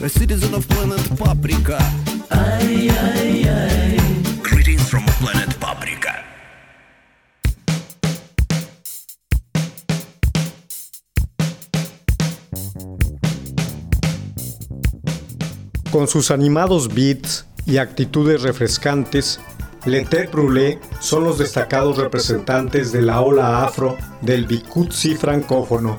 A citizen of planet Paprika. ay, ay, ay. Greetings from planet Paprika. Con sus animados beats y actitudes refrescantes, Le Tête Brûlée son los destacados representantes de la ola afro del Bikutsi francófono.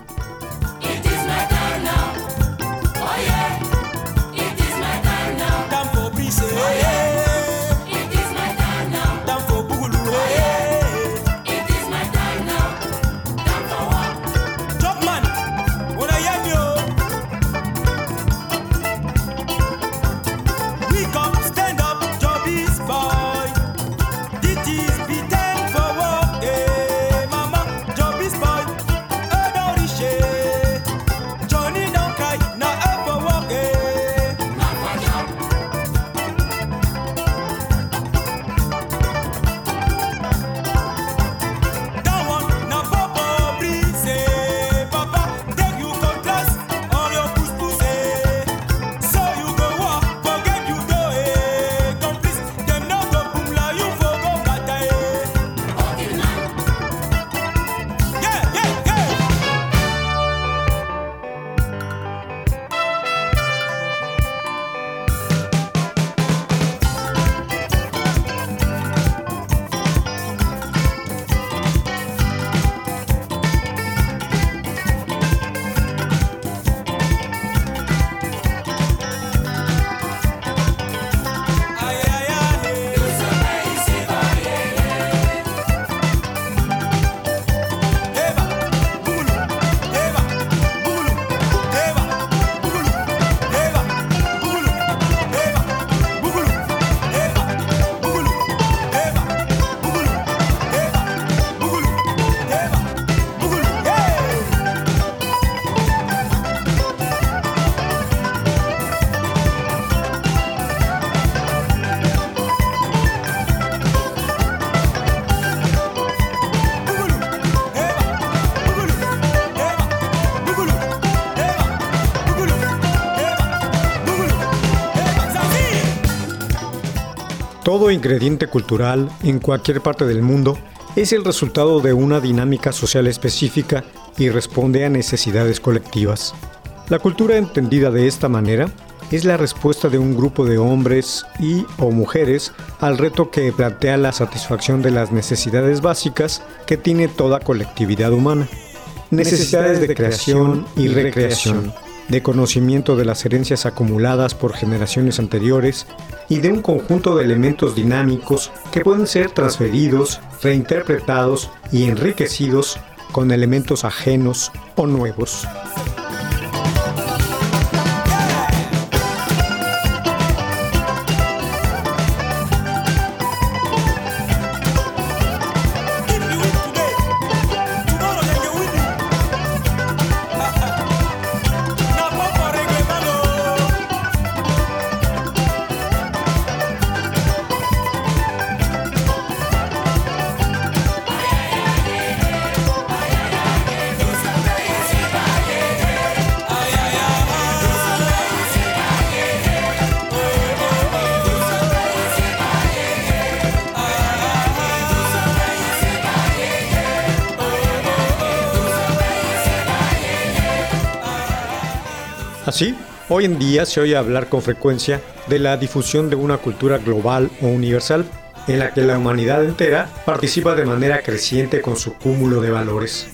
Todo ingrediente cultural en cualquier parte del mundo es el resultado de una dinámica social específica y responde a necesidades colectivas. La cultura entendida de esta manera es la respuesta de un grupo de hombres y o mujeres al reto que plantea la satisfacción de las necesidades básicas que tiene toda colectividad humana. Necesidades de creación y recreación, de conocimiento de las herencias acumuladas por generaciones anteriores y de un conjunto de elementos dinámicos que pueden ser transferidos, reinterpretados y enriquecidos con elementos ajenos o nuevos. Así, hoy en día se oye hablar con frecuencia de la difusión de una cultura global o universal, en la que la humanidad entera participa de manera creciente con su cúmulo de valores.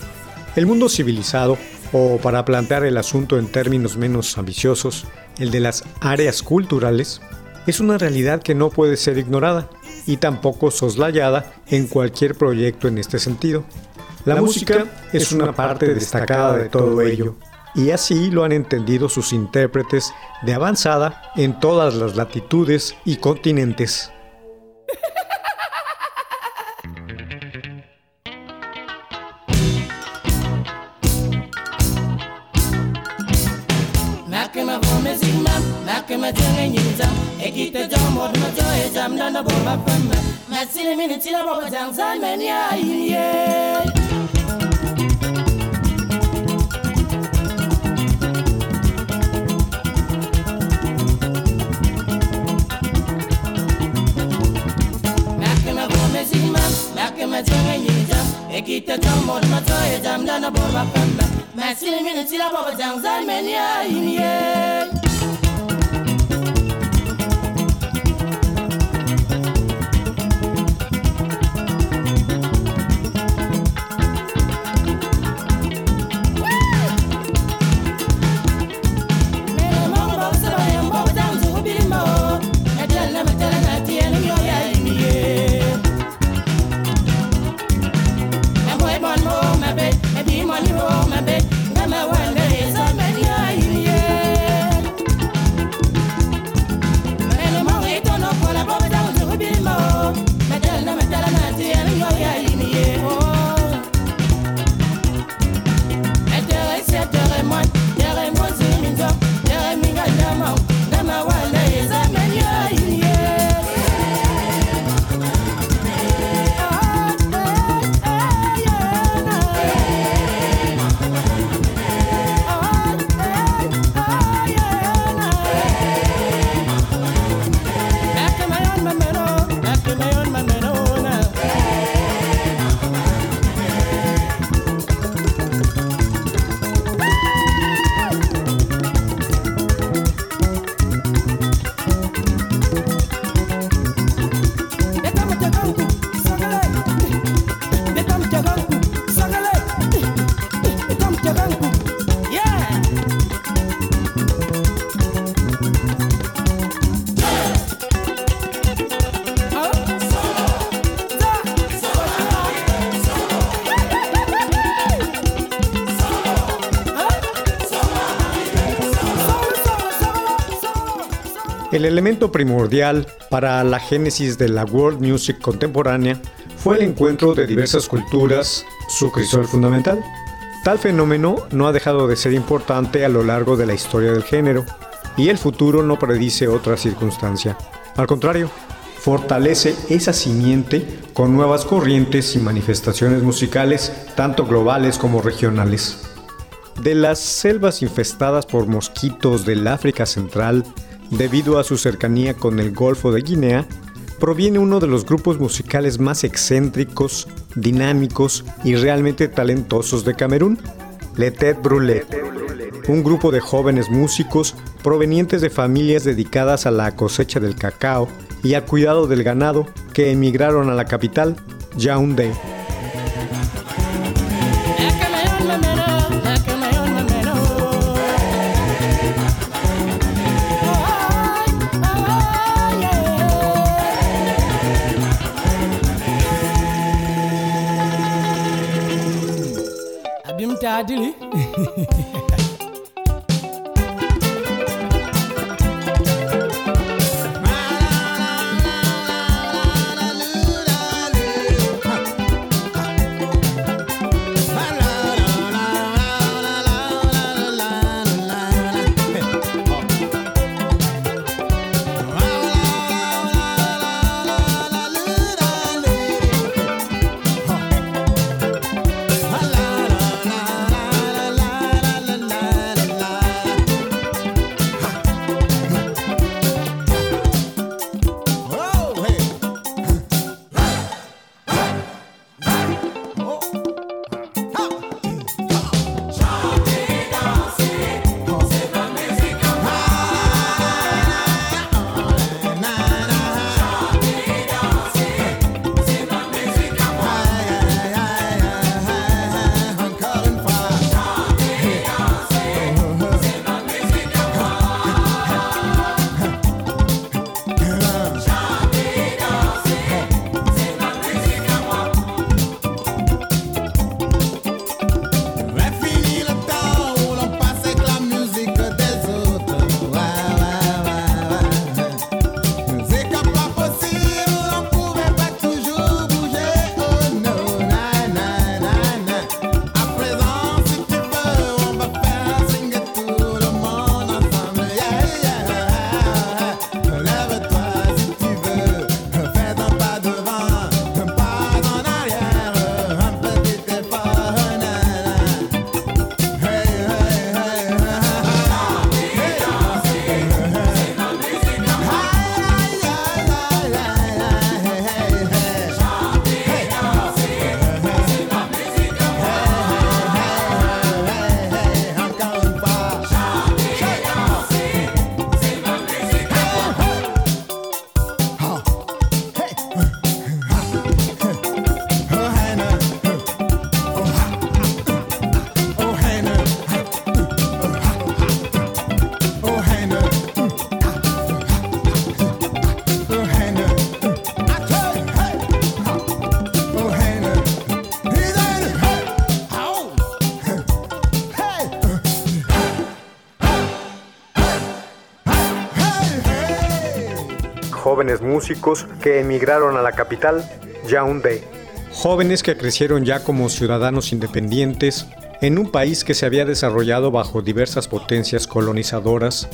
El mundo civilizado, o para plantear el asunto en términos menos ambiciosos, el de las áreas culturales, es una realidad que no puede ser ignorada y tampoco soslayada en cualquier proyecto en este sentido. La, música es una parte destacada de todo ello, y así lo han entendido sus intérpretes de avanzada en todas las latitudes y continentes. ekite tombo matso ejamdana borba pembe masilmini tila bobo jangzan meni ayimie El elemento primordial para la génesis de la world music contemporánea fue el encuentro de diversas culturas, su crisol fundamental. Tal fenómeno no ha dejado de ser importante a lo largo de la historia del género, y el futuro no predice otra circunstancia. Al contrario, fortalece esa simiente con nuevas corrientes y manifestaciones musicales, tanto globales como regionales. De las selvas infestadas por mosquitos del África Central, debido a su cercanía con el Golfo de Guinea, proviene uno de los grupos musicales más excéntricos, dinámicos y realmente talentosos de Camerún, Le Tête Brûlée, un grupo de jóvenes músicos provenientes de familias dedicadas a la cosecha del cacao y al cuidado del ganado que emigraron a la capital, Yaoundé. Adili. Músicos que emigraron a la capital, Yaoundé. Jóvenes que crecieron ya como ciudadanos independientes en un país que se había desarrollado bajo diversas potencias colonizadoras,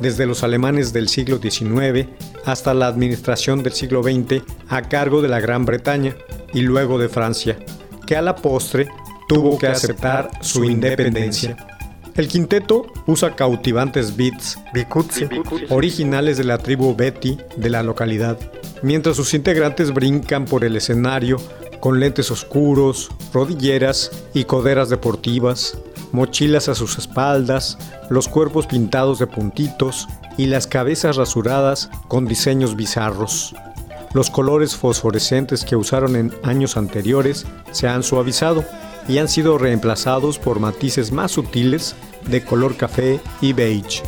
desde los alemanes del siglo XIX hasta la administración del siglo XX a cargo de la Gran Bretaña y luego de Francia, que a la postre tuvo que aceptar su independencia. El quinteto usa cautivantes beats bikutsi, originales de la tribu Beti de la localidad, mientras sus integrantes brincan por el escenario con lentes oscuros, rodilleras y coderas deportivas, mochilas a sus espaldas, los cuerpos pintados de puntitos y las cabezas rasuradas con diseños bizarros. Los colores fosforescentes que usaron en años anteriores se han suavizado y han sido reemplazados por matices más sutiles de color café y beige.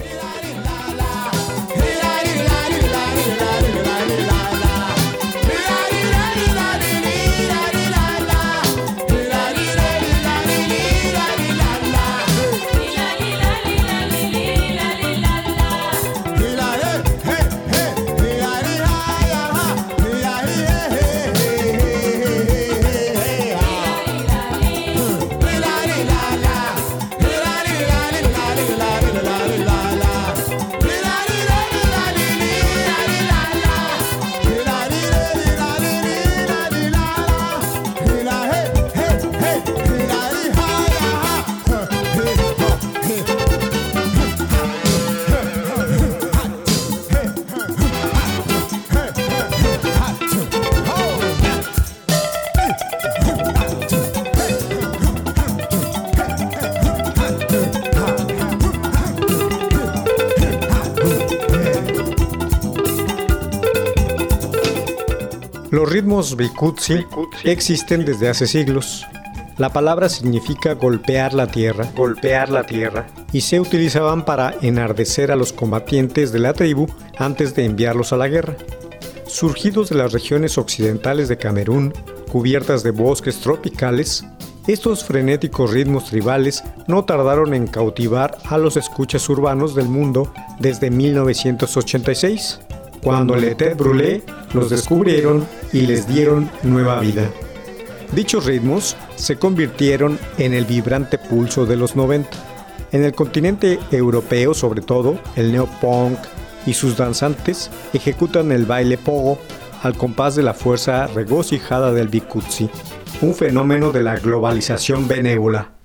Ritmos bikutsi existen desde hace siglos. La palabra significa golpear la tierra, golpear la tierra, y se utilizaban para enardecer a los combatientes de la tribu antes de enviarlos a la guerra. Surgidos de las regiones occidentales de Camerún, cubiertas de bosques tropicales, estos frenéticos ritmos tribales no tardaron en cautivar a los escuchas urbanos del mundo desde 1986, cuando Le Tête Brûlée los descubrieron y les dieron nueva vida. Dichos ritmos se convirtieron en el vibrante pulso de los 90. En el continente europeo, sobre todo, el neopunk y sus danzantes ejecutan el baile pogo al compás de la fuerza regocijada del bikutsi, un fenómeno de la globalización benévola.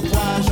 de toi.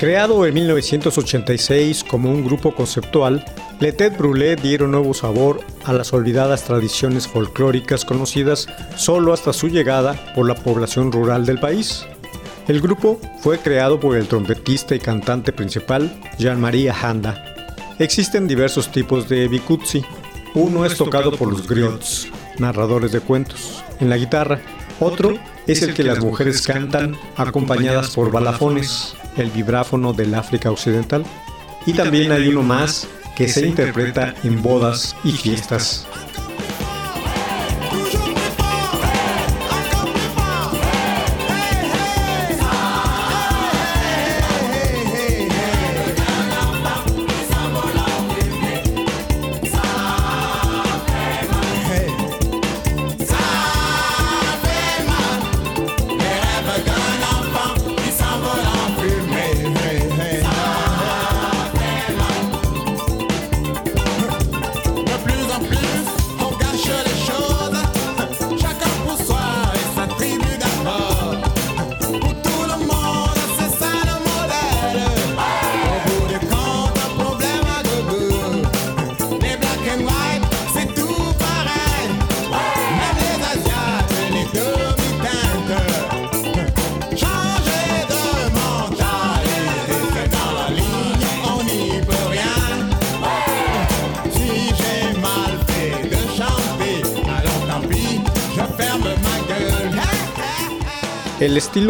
Creado en 1986 como un grupo conceptual, Le Tête Brûlée dieron nuevo sabor a las olvidadas tradiciones folclóricas conocidas solo hasta su llegada por la población rural del país. El grupo fue creado por el trompetista y cantante principal Jean-Marie Handa. Existen diversos tipos de bikutsi. Uno es tocado por los griots, narradores de cuentos, en la guitarra. Otro es el que las mujeres cantan acompañadas por balafones, el vibráfono del África Occidental. Y también hay uno más que se interpreta en bodas y fiestas.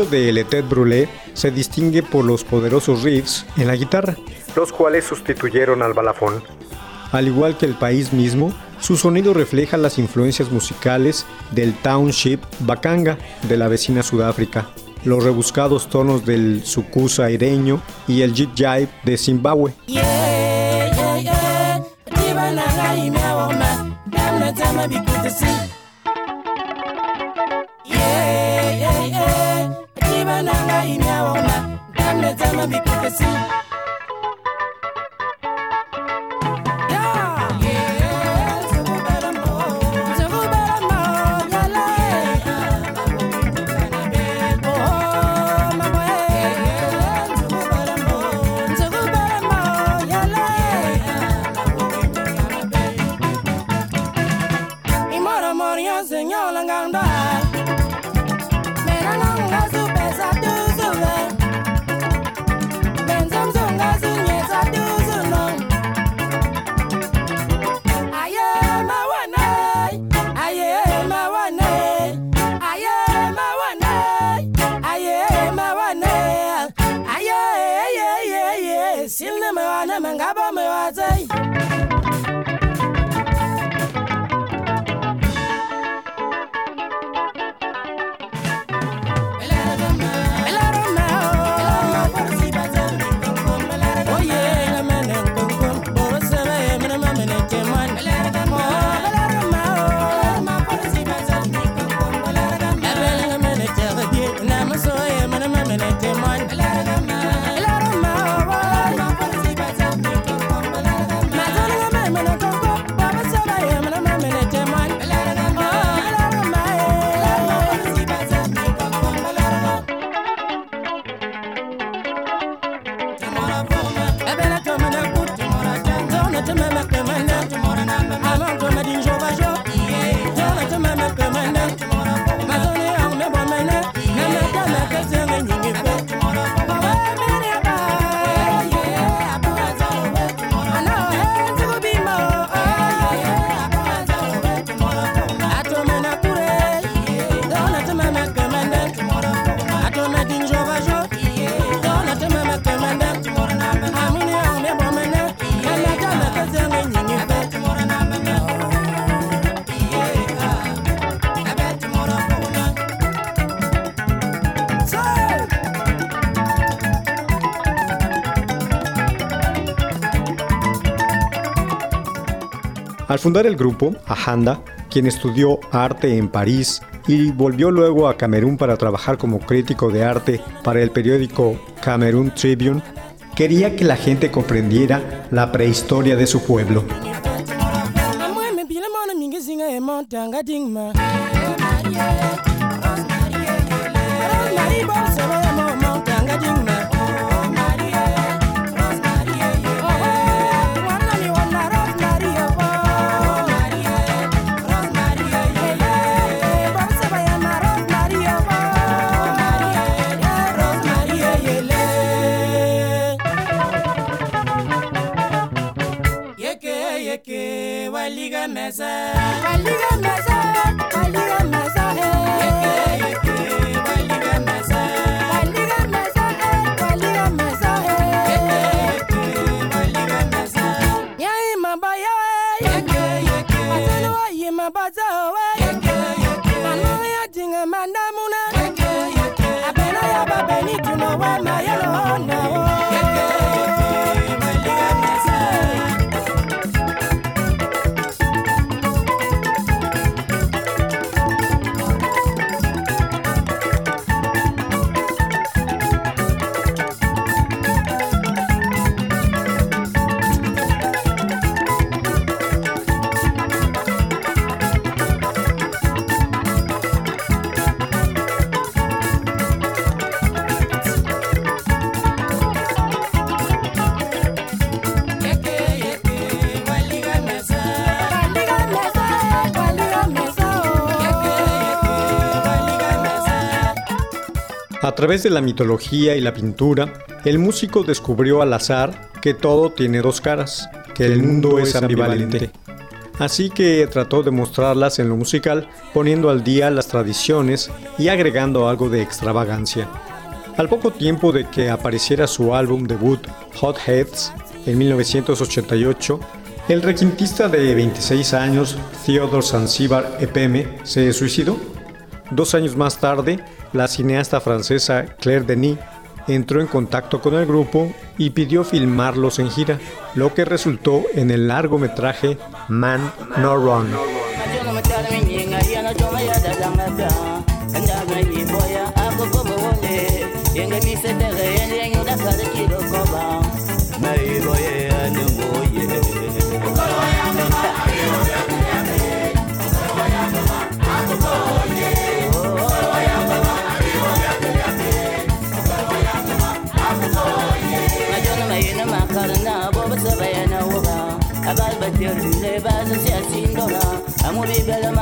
Estilo de Le Tête se distingue por los poderosos riffs en la guitarra, los cuales sustituyeron al balafón. Al igual que el país mismo, su sonido refleja las influencias musicales del township Bakanga de la vecina Sudáfrica, los rebuscados tonos del sukusa aireño y el jig jive de Zimbabue. see. Fundar el grupo, Ahanda, quien estudió arte en París y volvió luego a Camerún para trabajar como crítico de arte para el periódico Cameroon Tribune, quería que la gente comprendiera la prehistoria de su pueblo. tuna. I've been a yaba benny my yellow now. Través de la mitología y la pintura, el músico descubrió al azar que todo tiene dos caras, que el mundo es ambivalente. Así que trató de mostrarlas en lo musical, poniendo al día las tradiciones y agregando algo de extravagancia. Al poco tiempo de que apareciera su álbum debut Hot Heads en 1988, el requintista de 26 años, Theodor Zanzibar Epeme, se suicidó. Dos años más tarde, la cineasta francesa Claire Denis entró en contacto con el grupo y pidió filmarlos en gira, lo que resultó en el largometraje Man No Run. Mon belle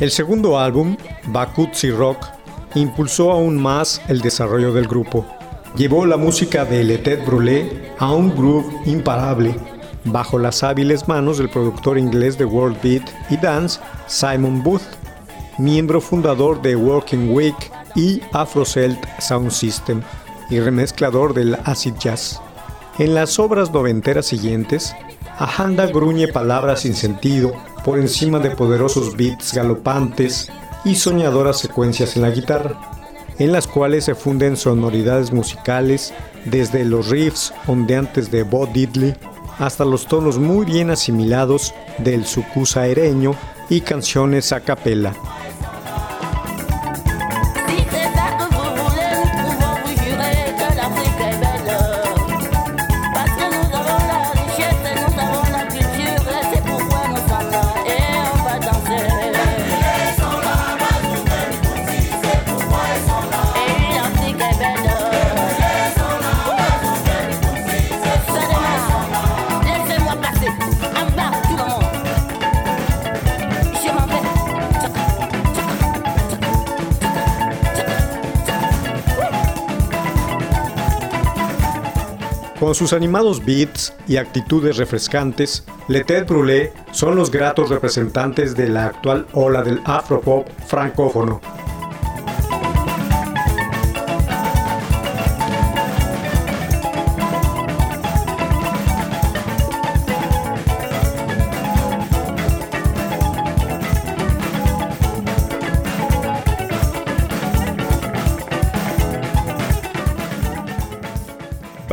El segundo álbum, Bakutsi Rock, impulsó aún más el desarrollo del grupo. Llevó la música de Le Tête Brûlée a un groove imparable, bajo las hábiles manos del productor inglés de World Beat y Dance, Simon Booth, miembro fundador de Working Week y Afrocelt Sound System y remezclador del acid jazz. En las obras noventeras siguientes, Ahanda gruñe palabras sin sentido por encima de poderosos beats galopantes y soñadoras secuencias en la guitarra, en las cuales se funden sonoridades musicales desde los riffs ondeantes de Bo Diddley hasta los tonos muy bien asimilados del sucus aereño y canciones a capela. Sus animados beats y actitudes refrescantes, Le Tête Brûlée son los gratos representantes de la actual ola del afropop francófono.